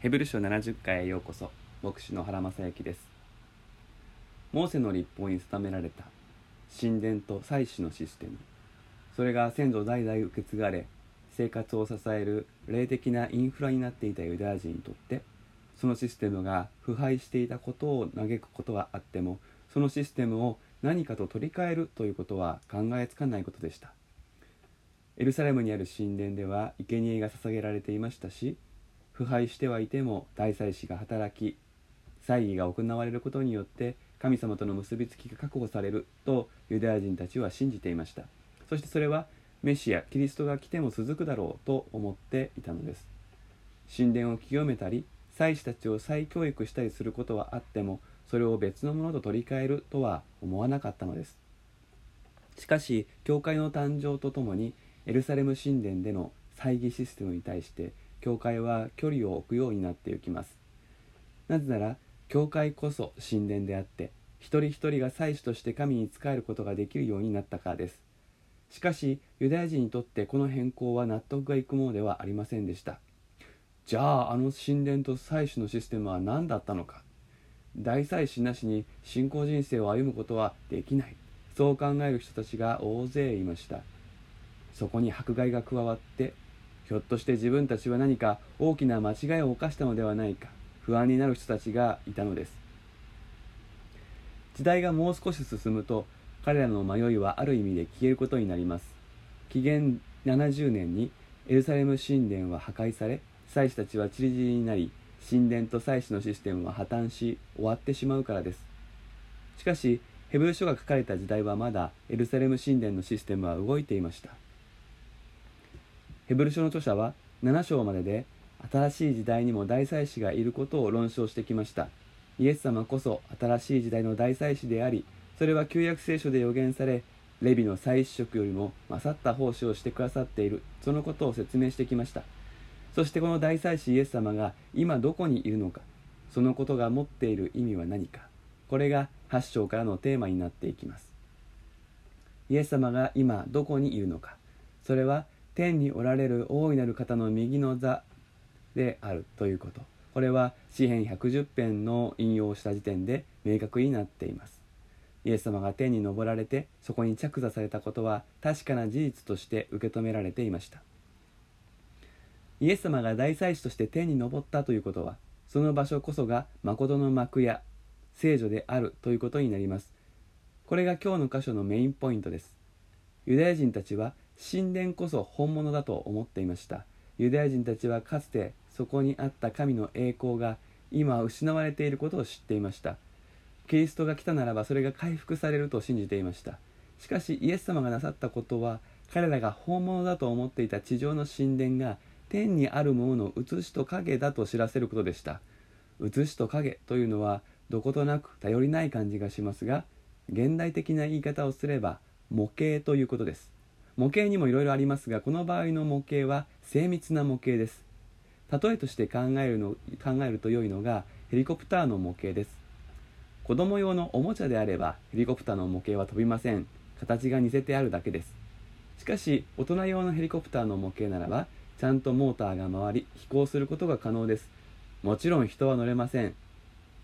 ヘブル書70回へようこそ牧師の原正幸です。モーセの立法に定められた神殿と祭祀のシステム。それが先祖代々受け継がれ生活を支える霊的なインフラになっていたユダヤ人にとってそのシステムが腐敗していたことを嘆くことはあってもそのシステムを何かと取り替えるということは考えつかないことでした。エルサレムにある神殿では生贄が捧げられていましたし腐敗してはいても大祭司が働き祭儀が行われることによって神様との結びつきが確保されるとユダヤ人たちは信じていました。そしてそれはメシアキリストが来ても続くだろうと思っていたのです。神殿を清めたり祭司たちを再教育したりすることはあってもそれを別のものと取り替えるとは思わなかったのです。しかし教会の誕生とともにエルサレム神殿での祭儀システムに対して教会は距離を置くようになっていきます。なぜなら教会こそ神殿であって一人一人が祭司として神に仕えることができるようになったからです。しかしユダヤ人にとってこの変更は納得がいくものではありませんでした。じゃああの神殿と祭司のシステムは何だったのか。大祭司なしに信仰人生を歩むことはできない。そう考える人たちが大勢いました。そこに迫害が加わってひょっとして自分たちは何か大きな間違いを犯したのではないか不安になる人たちがいたのです。時代がもう少し進むと彼らの迷いはある意味で消えることになります。紀元70年にエルサレム神殿は破壊され祭司たちは散り散りになり神殿と祭司のシステムは破綻し終わってしまうからです。しかしヘブル書が書かれた時代はまだエルサレム神殿のシステムは動いていました。ヘブル書の著者は7章までで新しい時代にも大祭司がいることを論証してきました。イエス様こそ新しい時代の大祭司でありそれは旧約聖書で予言されレビの祭司職よりも勝った奉仕をしてくださっている。そのことを説明してきました。そしてこの大祭司イエス様が今どこにいるのか。そのことが持っている意味は何か。これが8章からのテーマになっていきます。イエス様が今どこにいるのか。それは天におられる大いなる方の右の座であるということ。これは詩編110編の引用をした時点で明確になっています。イエス様が天に昇られてそこに着座されたことは確かな事実として受け止められていました。イエス様が大祭司として天に昇ったということはその場所こそが誠の幕や聖女であるということになります。これが今日の箇所のメインポイントです。ユダヤ人たちは神殿こそ本物だと思っていました。ユダヤ人たちはかつてそこにあった神の栄光が今失われていることを知っていました。キリストが来たならばそれが回復されると信じていました。しかしイエス様がなさったことは彼らが本物だと思っていた地上の神殿が天にあるものの写しと影だと知らせることでした。写しと影というのはどことなく頼りない感じがしますが現代的な言い方をすれば模型ということです。模型にもいろいろありますがこの場合の模型は精密な模型です。例えとして考えるの考えると良いのがヘリコプターの模型です。子供用のおもちゃであればヘリコプターの模型は飛びません。形が似せてあるだけです。しかし大人用のヘリコプターの模型ならばちゃんとモーターが回り飛行することが可能です。もちろん人は乗れません。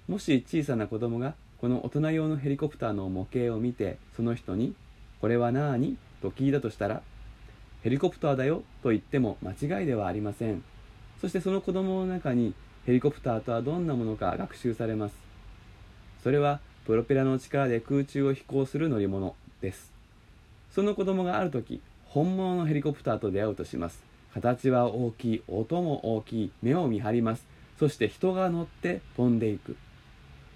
もし小さな子供がこの大人用のヘリコプターの模型を見てその人に「これは何?」と聞いたとしたらヘリコプターだよと言っても間違いではありません。そしてその子供の中にヘリコプターとはどんなものか学習されます。それはプロペラの力で空中を飛行する乗り物です。その子供がある時本物のヘリコプターと出会うとします。形は大きい音も大きい目を見張ります。そして人が乗って飛んでいく。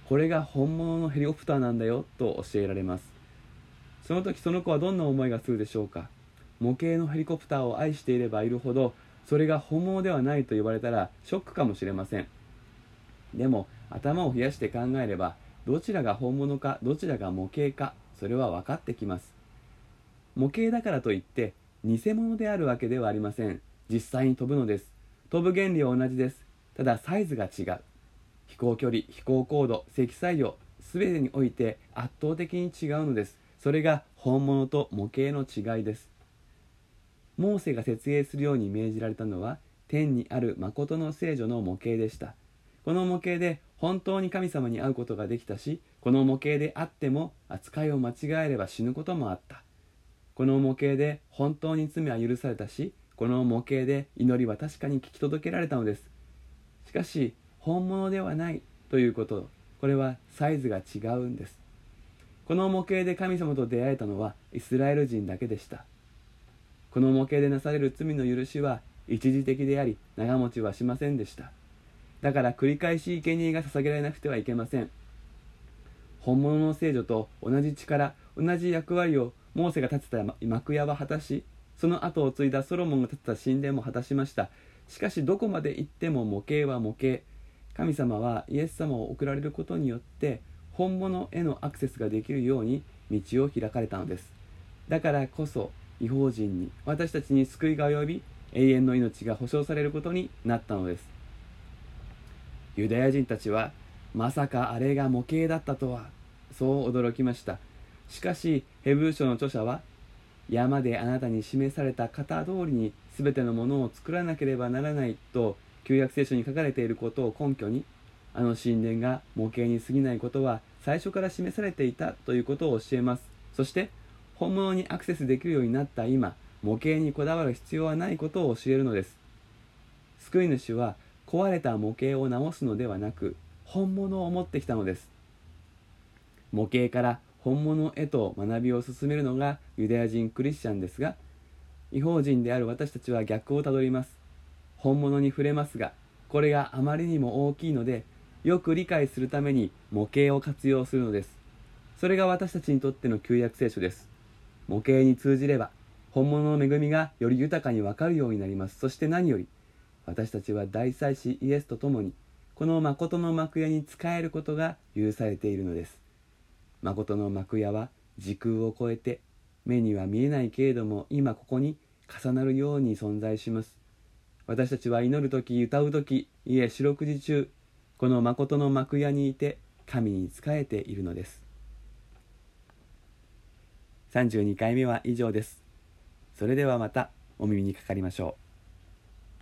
これが本物のヘリコプターなんだよと教えられます。その時その子はどんな思いがするでしょうか？模型のヘリコプターを愛していればいるほどそれが本物ではないと言われたらショックかもしれません。でも頭を冷やして考えればどちらが本物かどちらが模型かそれは分かってきます。模型だからといって偽物であるわけではありません。実際に飛ぶのです。飛ぶ原理は同じです。ただサイズが違う。飛行距離飛行高度積載量全てにおいて圧倒的に違うのです。それが本物と模型の違いです。モーセが設営するように命じられたのは天にある誠の聖女の模型でした。この模型で本当に神様に会うことができたしこの模型であっても扱いを間違えれば死ぬこともあった。この模型で本当に罪は許されたしこの模型で祈りは確かに聞き届けられたのです。しかし本物ではないということ。これはサイズが違うんです。この模型で神様と出会えたのはイスラエル人だけでした。この模型でなされる罪の許しは一時的であり長持ちはしませんでした。だから繰り返し生贄が捧げられなくてはいけません。本物の聖女と同じ力同じ役割をモーセが建てた幕屋は果たしその後を継いだソロモンが建てた神殿も果たしました。しかしどこまで行っても模型は模型。神様はイエス様を送られることによって本物へのアクセスができるように道を開かれたのです。だからこそ違法人に私たちに救いが及び永遠の命が保証されることになったのです。ユダヤ人たちはまさかあれが模型だったとはそう驚きました。しかしヘブル書の著者は山であなたに示された型通りに全てのものを作らなければならないと旧約聖書に書かれていることを根拠にあの神殿が模型に過ぎないことは最初から示されていたということを教えます。そして本物にアクセスできるようになった今模型にこだわる必要はないことを教えるのです。救い主は壊れた模型を直すのではなく本物を持ってきたのです。模型から本物へと学びを進めるのがユダヤ人クリスチャンですが違法人である私たちは逆をたどります。本物に触れますがこれがあまりにも大きいのでよく理解するために模型を活用するのです。それが私たちにとっての旧約聖書です。模型に通じれば本物の恵みがより豊かにわかるようになります。そして何より私たちは大祭司イエスと共にこの誠の幕屋に仕えることが許されているのです。誠の幕屋は時空を超えて目には見えないけれども今ここに重なるように存在します。私たちは祈る時歌う時いえ四六時中この誠の幕屋にいて神に仕えているのです。32回目は以上です。それではまたお耳にかかりましょう。